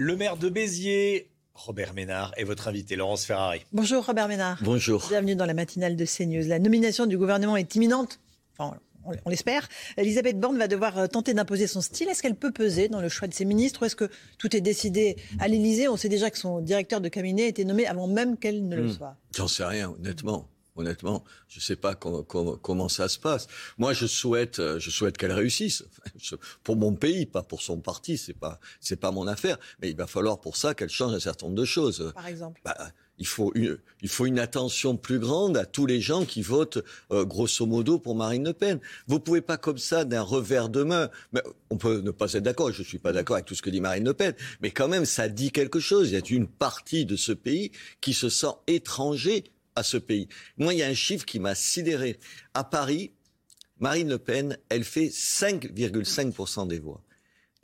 Le maire de Béziers, Robert Ménard, est votre invité, Laurence Ferrari. Bonjour Robert Ménard. Bonjour. Bienvenue dans la matinale de CNews. La nomination du gouvernement est imminente. Enfin, on, on l'espère. Elisabeth Borne va devoir euh, tenter d'imposer son style. Est-ce qu'elle peut peser dans le choix de ses ministres ou est-ce que tout est décidé à l'Élysée? On sait déjà que son directeur de cabinet a été nommé avant même qu'elle ne le Hmm. soit. J'en sais rien, honnêtement. Honnêtement, je ne sais pas com- com- comment ça se passe. Moi, je souhaite, euh, je souhaite qu'elle réussisse. Pour mon pays, pas pour son parti. C'est pas, c'est pas mon affaire. Mais il va falloir pour ça qu'elle change un certain nombre de choses. Par exemple. Bah, il faut une, il faut une attention plus grande à tous les gens qui votent euh, grosso modo pour Marine Le Pen. Vous pouvez pas comme ça d'un revers de main. Mais on peut ne pas être d'accord. Je suis pas d'accord avec tout ce que dit Marine Le Pen, mais quand même ça dit quelque chose. Il y a une partie de ce pays qui se sent étranger à ce pays. Moi, il y a un chiffre qui m'a sidéré. À Paris, Marine Le Pen, elle fait 5,5% des voix.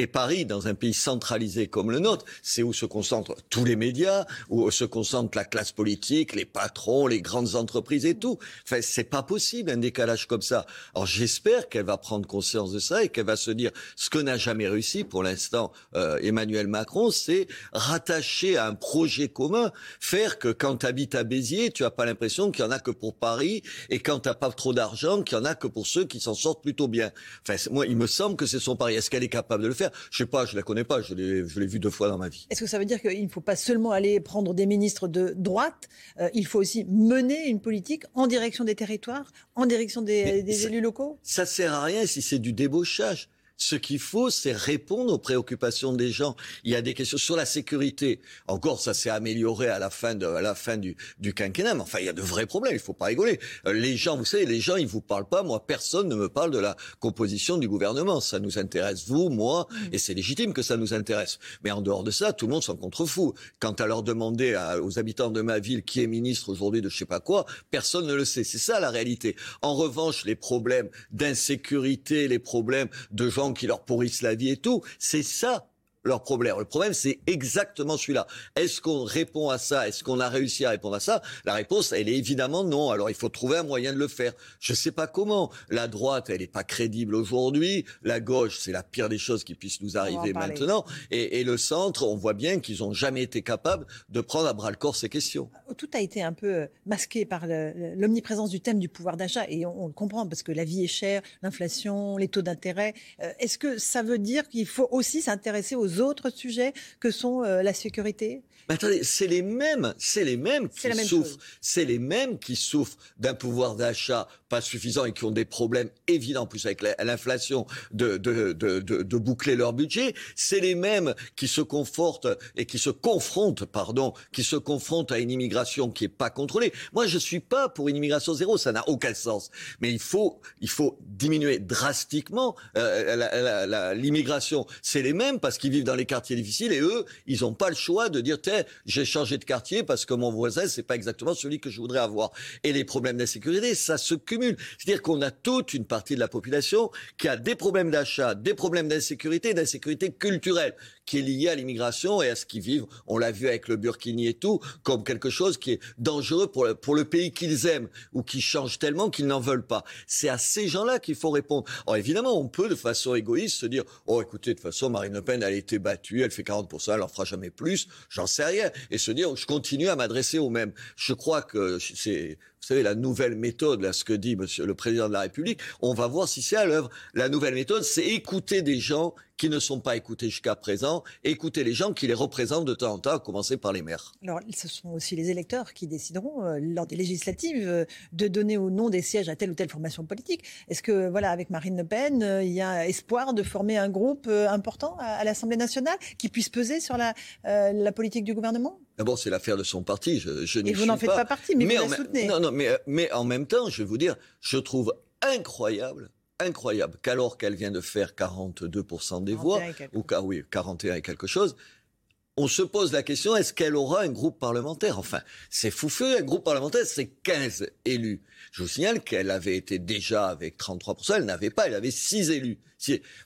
Et Paris, dans un pays centralisé comme le nôtre, c'est où se concentrent tous les médias, où se concentre la classe politique, les patrons, les grandes entreprises et tout. Enfin, c'est pas possible un décalage comme ça. Alors j'espère qu'elle va prendre conscience de ça et qu'elle va se dire ce que n'a jamais réussi pour l'instant euh, Emmanuel Macron, c'est rattacher à un projet commun, faire que quand tu habites à Béziers, tu as pas l'impression qu'il y en a que pour Paris et quand t'as pas trop d'argent, qu'il y en a que pour ceux qui s'en sortent plutôt bien. Enfin, moi, il me semble que c'est son pari. Est-ce qu'elle est capable de le faire? Je sais pas, je la connais pas. Je l'ai, je l'ai vu deux fois dans ma vie. Est-ce que ça veut dire qu'il ne faut pas seulement aller prendre des ministres de droite, euh, il faut aussi mener une politique en direction des territoires, en direction des, Mais des ça- élus locaux? Ça sert à rien si c'est du débauchage. Ce qu'il faut, c'est répondre aux préoccupations des gens. Il y a des questions sur la sécurité. Encore, ça s'est amélioré à la fin de, à la fin du, du quinquennat. Mais enfin, il y a de vrais problèmes. Il faut pas rigoler. Euh, Les gens, vous savez, les gens, ils vous parlent pas. Moi, personne ne me parle de la composition du gouvernement. Ça nous intéresse, vous, moi, et c'est légitime que ça nous intéresse. Mais en dehors de ça, tout le monde s'en contrefou. Quant à leur demander à- aux habitants de ma ville qui est ministre aujourd'hui de je sais pas quoi, personne ne le sait. C'est ça la réalité. En revanche, les problèmes d'insécurité, les problèmes de gens qui leur pourrissent la vie et tout, c'est ça leur problème. Le problème, c'est exactement celui-là. Est-ce qu'on répond à ça? Est-ce qu'on a réussi à répondre à ça? La réponse, elle est évidemment non. Alors, il faut trouver un moyen de le faire. Je ne sais pas comment. La droite, elle n'est pas crédible aujourd'hui. La gauche, c'est la pire des choses qui puissent nous arriver maintenant. Et, et le centre, on voit bien qu'ils n'ont jamais été capables de prendre à bras le corps ces questions. tout a été un peu euh, masqué par l'omniprésence du thème du pouvoir d'achat et on, on le comprend parce que la vie est chère, l'inflation, les taux d'intérêt. Euh, Est-ce que ça veut dire qu'il faut aussi s'intéresser aux autres sujets que sont euh, la sécurité? Mais attendez, c'est les mêmes, c'est les mêmes qui même souffrent. C'est les mêmes qui souffrent d'un pouvoir d'achat pas suffisant et qui ont des problèmes évidents, en plus avec la- l'inflation, de, de, de, de, de boucler leur budget. C'est les mêmes qui se confortent et qui se confrontent, pardon, qui se confrontent à une immigration qui est pas contrôlée. Moi, je suis pas pour une immigration zéro, ça n'a aucun sens. Mais il faut, il faut diminuer drastiquement euh, l'immigration. C'est les mêmes parce qu'ils vivent dans les quartiers difficiles et eux, ils n'ont pas le choix de dire, tiens, j'ai changé de quartier parce que mon voisin, c'est pas exactement celui que je voudrais avoir. Et les problèmes d'insécurité, ça se cumule. C'est-à-dire qu'on a toute une partie de la population qui a des problèmes d'achat, des problèmes d'insécurité, d'insécurité culturelle, qui est liée à l'immigration et à ce qu'ils vivent. On l'a vu avec le Burkini et tout, comme quelque chose qui est dangereux pour le, pays qu'ils aiment ou qui change tellement qu'ils n'en veulent pas. C'est à ces gens-là qu'il faut répondre. Alors évidemment, on peut de façon égoïste se dire, oh écoutez, de toute façon, Marine Le Pen, elle a été battue, elle fait 40%, elle en fera jamais plus, j'en sais rien. Et se dire, je continue à m'adresser aux mêmes. Je crois que c'est, savez, la nouvelle méthode, là, ce que dit monsieur le président de la République, on va voir si c'est à l'œuvre. La nouvelle méthode, c'est écouter des gens qui ne sont pas écoutés jusqu'à présent, écouter les gens qui les représentent de temps en temps, à commencer par les maires. Alors, ce sont aussi les électeurs qui décideront, euh, lors des législatives, euh, de donner ou non des sièges à telle ou telle formation politique. Est-ce que, voilà, avec Marine Le Pen, euh, il y a espoir de former un groupe important à, l'Assemblée nationale qui puisse peser sur la politique du gouvernement? D'abord, c'est l'affaire de son parti. Je, je Et vous n'en faites pas partie, mais vous la soutenez. Non, non, mais, mais en même temps, je vais vous dire, je trouve incroyable incroyable qu'alors qu'elle vient de faire 42% des voix, ou oui, 41 et quelque chose, on se pose la question, est-ce qu'elle aura un groupe parlementaire? Enfin, c'est fouffeux, un groupe parlementaire, c'est 15 élus. Je vous signale qu'elle avait été déjà avec 33%, elle n'avait pas, elle avait 6 élus.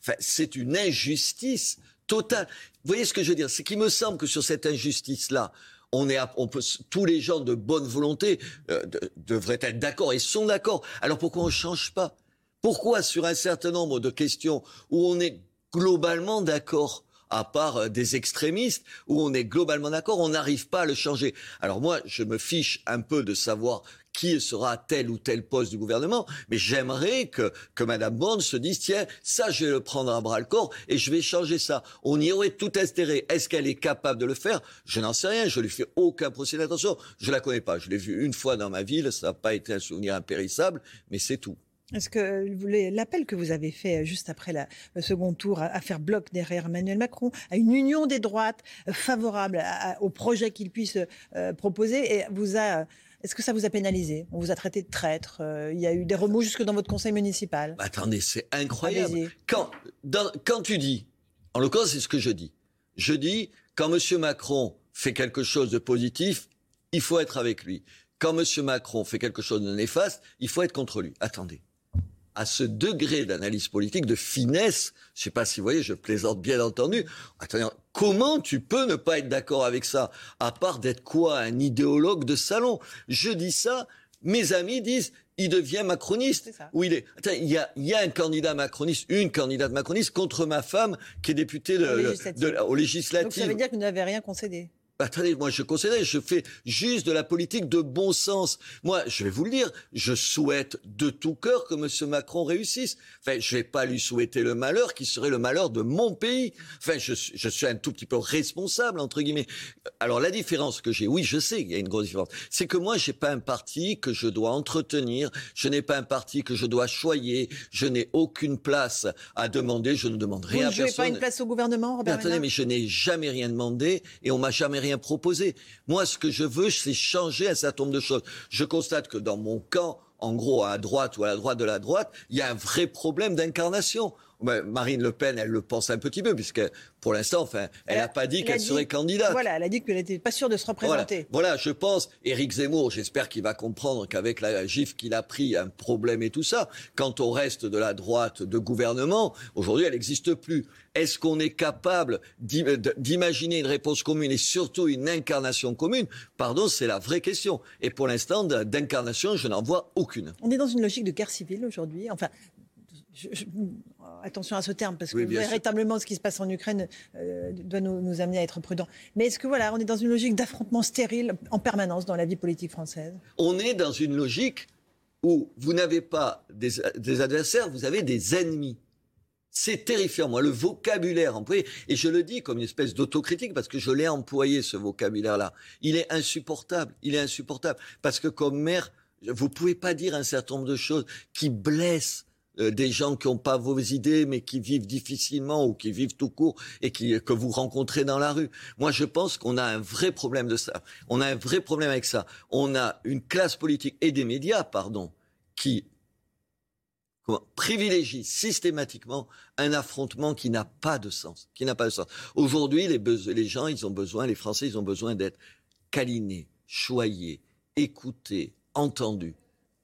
Enfin, c'est une injustice totale. Vous voyez ce que je veux dire? C'est qu'il me semble que sur cette injustice-là, on est, on peut, tous les gens de bonne volonté euh, devraient être d'accord et sont d'accord. Alors pourquoi on ne change pas? Pourquoi sur un certain nombre de questions où on est globalement d'accord à part euh, des extrémistes, où on est globalement d'accord, on n'arrive pas à le changer. Alors moi, je me fiche un peu de savoir qui sera tel ou tel poste du gouvernement, mais j'aimerais que, que Madame Bond se dise, tiens, ça, je vais le prendre à bras le corps et je vais changer ça. On y aurait tout intérêt. Est-ce qu'elle est capable de le faire? Je n'en sais rien. Je lui fais aucun procès d'attention. Je la connais pas. Je l'ai vue une fois dans ma ville. Ça n'a pas été un souvenir impérissable, mais c'est tout. Est-ce que l'appel que vous avez fait euh, juste après le second tour à, faire bloc derrière Emmanuel Macron, à une union des droites euh, favorable au projet qu'il puisse euh, proposer, et vous a est-ce que ça vous a pénalisé? On vous a traité de traître Il y a eu des remous jusque dans votre conseil municipal bah, Attendez, c'est incroyable. Quand, quand tu dis, en l'occurrence, c'est ce que je dis. Je dis, quand M. Macron fait quelque chose de positif, il faut être avec lui. Quand M. Macron fait quelque chose de néfaste, il faut être contre lui. Attendez à ce degré d'analyse politique, de finesse. Je ne sais pas si vous voyez, je plaisante bien entendu. Attendez, comment tu peux ne pas être d'accord avec ça À part d'être quoi Un idéologue de salon? Je dis ça, mes amis disent il devient macroniste. Où il est. il y a, y a, un candidat macroniste, une candidate macroniste contre ma femme qui est députée de, au législatif. Donc ça veut dire que vous n'avez rien concédé. Attendez, moi je conseillerais, je fais juste de la politique de bon sens. Moi, je vais vous le dire, je souhaite de tout cœur que M. Macron réussisse. Enfin, je vais pas lui souhaiter le malheur qui serait le malheur de mon pays. Enfin, je, je suis un tout petit peu responsable, entre guillemets. Alors la différence que j'ai, oui, je sais qu'il y a une grosse différence, c'est que moi, j'ai pas un parti que je dois entretenir, je n'ai pas un parti que je dois choyer, je n'ai aucune place à demander, je ne demande rien à personne. Vous ne pas une place au gouvernement, Robert mais Attendez, mais je n'ai jamais rien demandé et on m'a jamais rien proposé. Moi, ce que je veux, c'est changer un certain nombre de choses. Je constate que dans mon camp, en gros, à droite ou à la droite de la droite, il y a un vrai problème d'incarnation. Marine Le Pen, elle le pense un petit peu, puisque pour l'instant, enfin, elle n'a pas dit qu'elle serait candidate. Voilà, elle a dit qu'elle n'était pas sûre de se représenter. Voilà, je pense, Éric Zemmour, j'espère qu'il va comprendre qu'avec la gifle qu'il a pris, un problème et tout ça. Quant au reste de la droite de gouvernement, aujourd'hui, elle n'existe plus. Est-ce qu'on est capable d'imaginer une réponse commune et surtout une incarnation commune? Pardon, c'est la vraie question. Et pour l'instant, d'incarnation, je n'en vois aucune. On est dans une logique de guerre civile aujourd'hui. Enfin, attention à ce terme, parce que véritablement, ce qui se passe en Ukraine euh, doit nous, amener à être prudents. Mais est-ce que voilà, on est dans une logique d'affrontement stérile en permanence dans la vie politique française? On est dans une logique où vous n'avez pas des, adversaires, vous avez des ennemis. C'est terrifiant, moi, le vocabulaire employé, et je le dis comme une espèce d'autocritique parce que je l'ai employé, ce vocabulaire-là. Il est insupportable, il est insupportable. Parce que comme maire, vous pouvez pas dire un certain nombre de choses qui blessent euh, des gens qui n'ont pas vos idées, mais qui vivent difficilement ou qui vivent tout court et qui, que vous rencontrez dans la rue. Moi, je pense qu'on a un vrai problème de ça. On a un vrai problème avec ça. On a une classe politique et des médias, pardon, qui privilégie systématiquement un affrontement qui n'a pas de sens, qui n'a pas de sens. Aujourd'hui, les, les gens, ils ont besoin, les Français, ils ont besoin d'être câlinés, choyés, écoutés, entendus.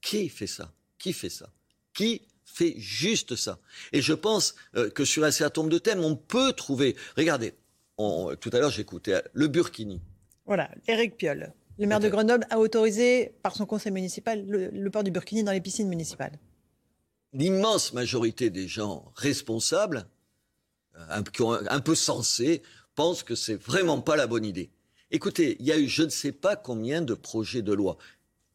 Qui fait ça? Qui fait ça? Qui fait juste ça. Et je pense euh, que sur un certain nombre de thèmes, on peut trouver. Regardez, tout à l'heure j'écoutais le Burkini. Voilà, Éric Piolle, le maire de Grenoble, a autorisé par son conseil municipal le, port du Burkini dans les piscines municipales. L'immense majorité des gens responsables, euh, un, un peu sensés, pensent que c'est vraiment pas la bonne idée. Écoutez, il y a eu je ne sais pas combien de projets de loi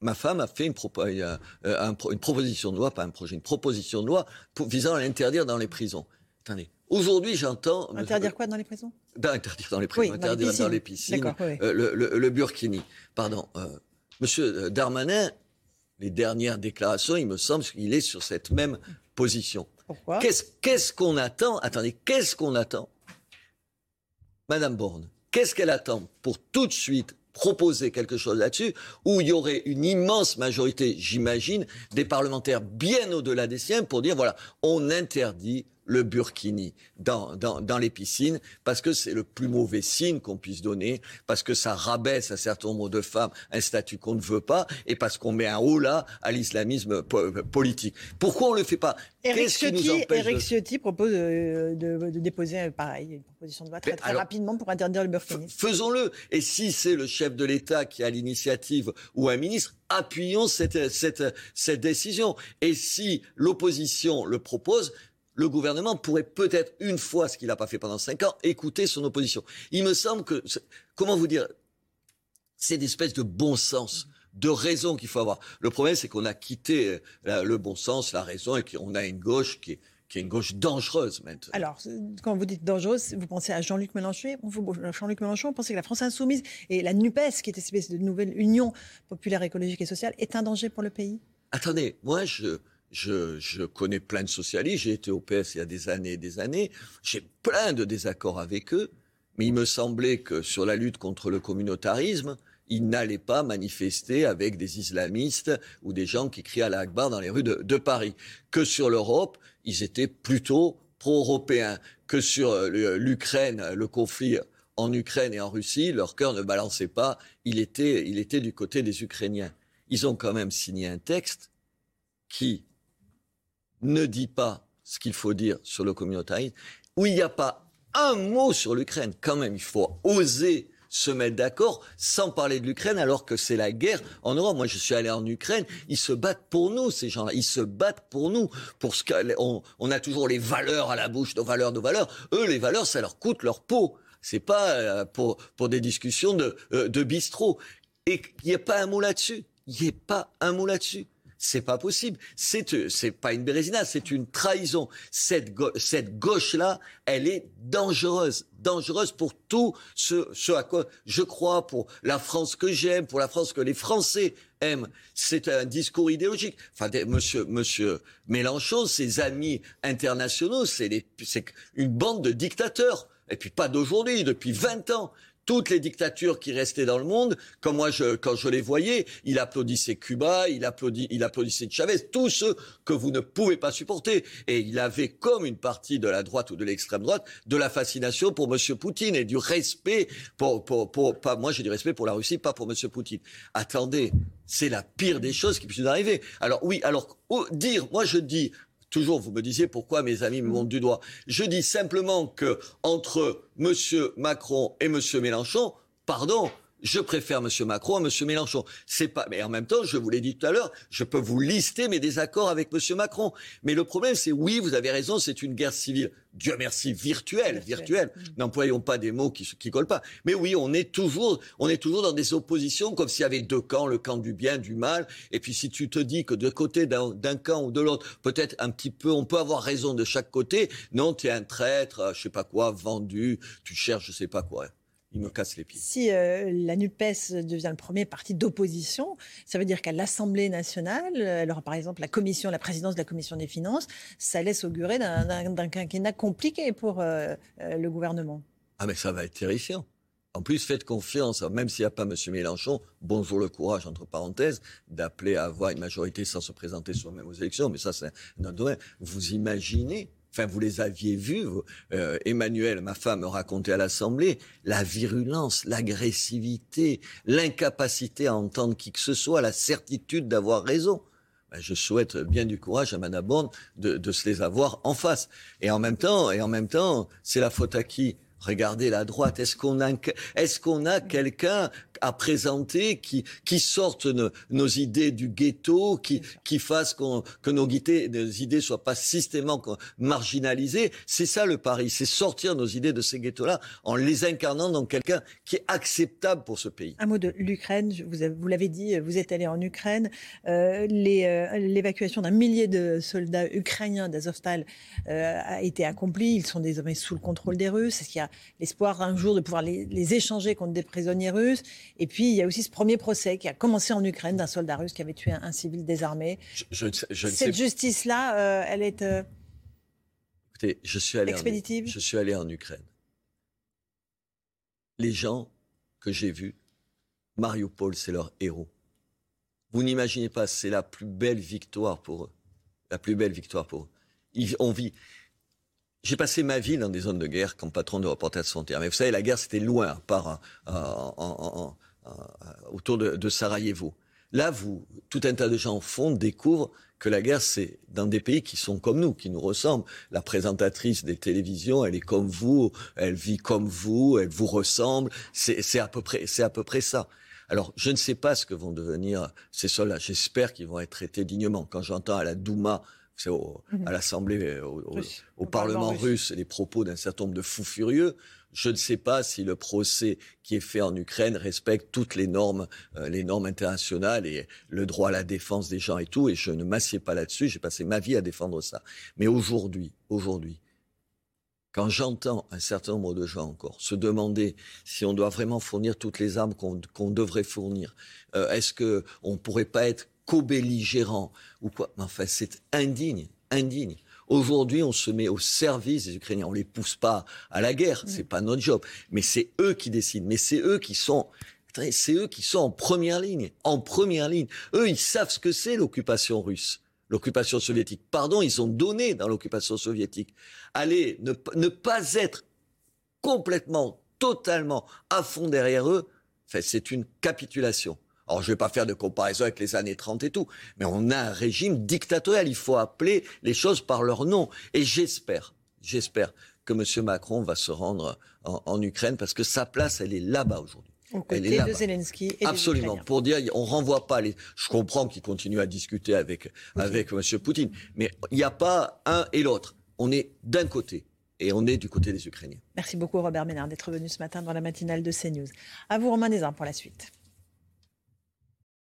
ma femme a fait une, euh, euh, une, proposition de loi, pas un projet, une proposition de loi visant à l'interdire dans les prisons. Attendez. Aujourd'hui, j'entends. Interdire quoi dans les prisons? Interdire dans les prisons, interdire dans les piscines. Euh, le, burkini. Pardon. Monsieur Darmanin, les dernières déclarations, il me semble qu'il est sur cette même position. Pourquoi? Qu'est-ce qu'on attend Attendez, qu'est-ce qu'on attend? Madame Borne, qu'est-ce qu'elle attend pour tout de suite proposer quelque chose là-dessus, où il y aurait une immense majorité, j'imagine, des parlementaires bien au-delà des siens pour dire, voilà, on interdit le burkini dans, dans, dans les piscines, parce que c'est le plus mauvais signe qu'on puisse donner, parce que ça rabaisse un certain nombre de femmes un statut qu'on ne veut pas, et parce qu'on met un haut là à l'islamisme politique. Pourquoi on le fait pas? Eric Ciotti, Eric Ciotti propose de, de, de, déposer pareil une proposition de loi très, très rapidement pour interdire le burkini. Faisons-le. Et si c'est le chef de l'État qui a l'initiative ou un ministre, appuyons cette, cette, cette décision. Et si l'opposition le propose, le gouvernement pourrait peut-être, une fois ce qu'il n'a pas fait pendant cinq ans, écouter son opposition. Il me semble que, comment vous dire, c'est une espèce de bon sens de raison qu'il faut avoir. Le problème, c'est qu'on a quitté euh, le bon sens, la raison, et qu'on a une gauche qui est, qui est une gauche dangereuse maintenant. Alors, quand vous dites dangereuse, vous pensez à Jean-Luc Mélenchon Jean-Luc Mélenchon, vous pensez que la France insoumise et la NUPES, qui est une espèce de nouvelle union populaire, écologique et sociale, est un danger pour le pays? Attendez, moi, je, je, je, connais plein de socialistes, j'ai été au PS il y a des années et des années, j'ai plein de désaccords avec eux, mais il me semblait que sur la lutte contre le communautarisme, ils n'allaient pas manifester avec des islamistes ou des gens qui crient à la dans les rues de, de Paris. Que sur l'Europe, ils étaient plutôt pro-européens. Que sur euh, l'Ukraine, le conflit en Ukraine et en Russie, leur cœur ne balançait pas, il était, il était du côté des Ukrainiens. Ils ont quand même signé un texte qui ne dit pas ce qu'il faut dire sur le communautarisme, où il n'y a pas un mot sur l'Ukraine. Quand même, il faut oser se mettre d'accord sans parler de l'Ukraine alors que c'est la guerre en Europe. Moi, je suis allé en Ukraine. Ils se battent pour nous, ces gens-là. Ils se battent pour nous. Pour ce qu'on on a toujours les valeurs à la bouche, nos valeurs, nos valeurs. Eux, les valeurs, ça leur coûte leur peau. C'est pas euh, pour, des discussions de, euh, de bistrot. Et il n'y a pas un mot là-dessus. Il n'y a pas un mot là-dessus. C'est pas possible. C'est euh, c'est pas une bérésina, c'est une trahison. Cette cette gauche là, elle est dangereuse, dangereuse pour tout ce ce à quoi je crois, pour la France que j'aime, pour la France que les Français aiment. C'est un discours idéologique. Enfin, Monsieur Monsieur Mélenchon, ses amis internationaux, c'est c'est une bande de dictateurs. Et puis pas d'aujourd'hui, depuis 20 ans toutes les dictatures qui restaient dans le monde, comme moi, je, quand je les voyais, il applaudissait Cuba, il, applaudissait Chavez, tous ceux que vous ne pouvez pas supporter. Et il avait, comme une partie de la droite ou de l'extrême droite, de la fascination pour M. Poutine et du respect pour, pour, pour pas, moi j'ai du respect pour la Russie, pas pour M. Poutine. Attendez, c'est la pire des choses qui puissent nous arriver. Alors oui, alors dire, moi je dis, Toujours, vous me disiez pourquoi mes amis me montrent du doigt. Je dis simplement que entre Monsieur Macron et Monsieur Mélenchon, pardon, je préfère M. Macron à M. Mélenchon. C'est pas, mais en même temps, je vous l'ai dit tout à l'heure, je peux vous lister mes désaccords avec M. Macron. Mais le problème, c'est oui, vous avez raison, c'est une guerre civile. Dieu merci, virtuelle, virtuelle. Mm. N'employons pas des mots qui, qui collent pas. Mais oui, on est toujours, on est toujours dans des oppositions comme s'il y avait deux camps, le camp du bien, du mal. Et puis si tu te dis que de côté d'un camp ou de l'autre, peut-être un petit peu, on peut avoir raison de chaque côté. Non, tu es un traître, je sais pas quoi, vendu, tu cherches je sais pas quoi il me casse les pieds. Si euh, la NUPES devient le premier parti d'opposition, ça veut dire qu'à l'Assemblée nationale, alors par exemple la commission, la présidence de la commission des finances, ça laisse augurer d'un quinquennat compliqué pour euh, euh, le gouvernement. Ah mais ça va être terrifiant. En plus, faites confiance, même s'il n'y a pas M. Mélenchon, bonjour le courage, entre parenthèses, d'appeler à avoir une majorité sans se présenter soi-même aux élections, mais ça c'est un domaine. Vous imaginez Enfin, vous les aviez vus. Euh, Emmanuel, ma femme, racontait à l'Assemblée la virulence, l'agressivité, l'incapacité à entendre qui que ce soit, la certitude d'avoir raison. Ben, je souhaite bien du courage à Madame de, de se les avoir en face. Et en même temps, et en même temps, c'est la faute à qui? Regardez la droite. Est-ce qu'on a, est-ce qu'on a quelqu'un à présenter qui, qui sorte nos, idées du ghetto, qui, qui fasse que nos idées, nos idées soient pas systématiquement marginalisées C'est ça le pari, c'est sortir nos idées de ces ghettos-là en les incarnant dans quelqu'un qui est acceptable pour ce pays. Un mot de l'Ukraine. Vous, vous l'avez dit, vous êtes allé en Ukraine. Euh, euh, l'évacuation d'un millier de soldats ukrainiens d'Azovstal euh, a été accomplie. Ils sont désormais sous le contrôle des Russes. Est-ce qu'il y a l'espoir un jour de pouvoir les, échanger contre des prisonniers russes? Et puis, il y a aussi ce premier procès qui a commencé en Ukraine d'un soldat russe qui avait tué un, civil désarmé. Cette justice-là, euh, elle est euh, Écoutez, je suis allé expéditive? En, je suis allé en Ukraine. Les gens que j'ai vus Mariupol, c'est leur héros. Vous n'imaginez pas, c'est la plus belle victoire pour eux. La plus belle victoire pour eux. Ils, on vit. J'ai passé ma vie dans des zones de guerre comme patron de reporter de terre. Mais vous savez, la guerre, c'était loin, par, autour de, de, Sarajevo. Là, vous, tout un tas de gens au fond découvrent que la guerre, c'est dans des pays qui sont comme nous, qui nous ressemblent. La présentatrice des télévisions, elle est comme vous, elle vit comme vous, elle vous ressemble. C'est à peu près, c'est à peu près ça. Alors, je ne sais pas ce que vont devenir ces soldats. J'espère qu'ils vont être traités dignement. Quand j'entends à la Douma, mhm. à l'Assemblée, au, Parlement russe, les propos d'un certain nombre de fous furieux, je ne sais pas si le procès qui est fait en Ukraine respecte toutes les normes, euh, les normes internationales et le droit à la défense des gens et tout. Et je ne m'assieds pas là-dessus. J'ai passé ma vie à défendre ça. Mais aujourd'hui, aujourd'hui, quand j'entends un certain nombre de gens encore se demander si on doit vraiment fournir toutes les armes qu'on devrait fournir, euh, est-ce que on pourrait pas être co-belligérant ou quoi Enfin, c'est indigne, indigne. Aujourd'hui, on se met au service des Ukrainiens. On les pousse pas à la guerre, c'est pas notre job. Mais c'est eux qui décident. Mais c'est eux qui sont c'est eux qui sont en première ligne, en première ligne. Eux, ils savent ce que c'est l'occupation russe l'occupation soviétique. Pardon, ils sont donnés dans l'occupation soviétique. Allez, ne, pas être complètement, totalement à fond derrière eux, c'est une capitulation. Alors, je ne vais pas faire de comparaison avec les années 30 et tout, mais on a un régime dictatorial. Il faut appeler les choses par leur nom. Et j'espère, j'espère que M. Macron va se rendre en Ukraine parce que sa place, elle est là-bas aujourd'hui. Au côté de Zelensky et Absolument. pour dire, on renvoie pas les. Je comprends qu'il continue à discuter avec avec M. Poutine, mais il n'y a pas un et l'autre. On est d'un côté et on est du côté des Ukrainiens. Merci beaucoup Robert Ménard d'être venu ce matin dans la matinale de CNews. À vous Romain Desarmes pour la suite.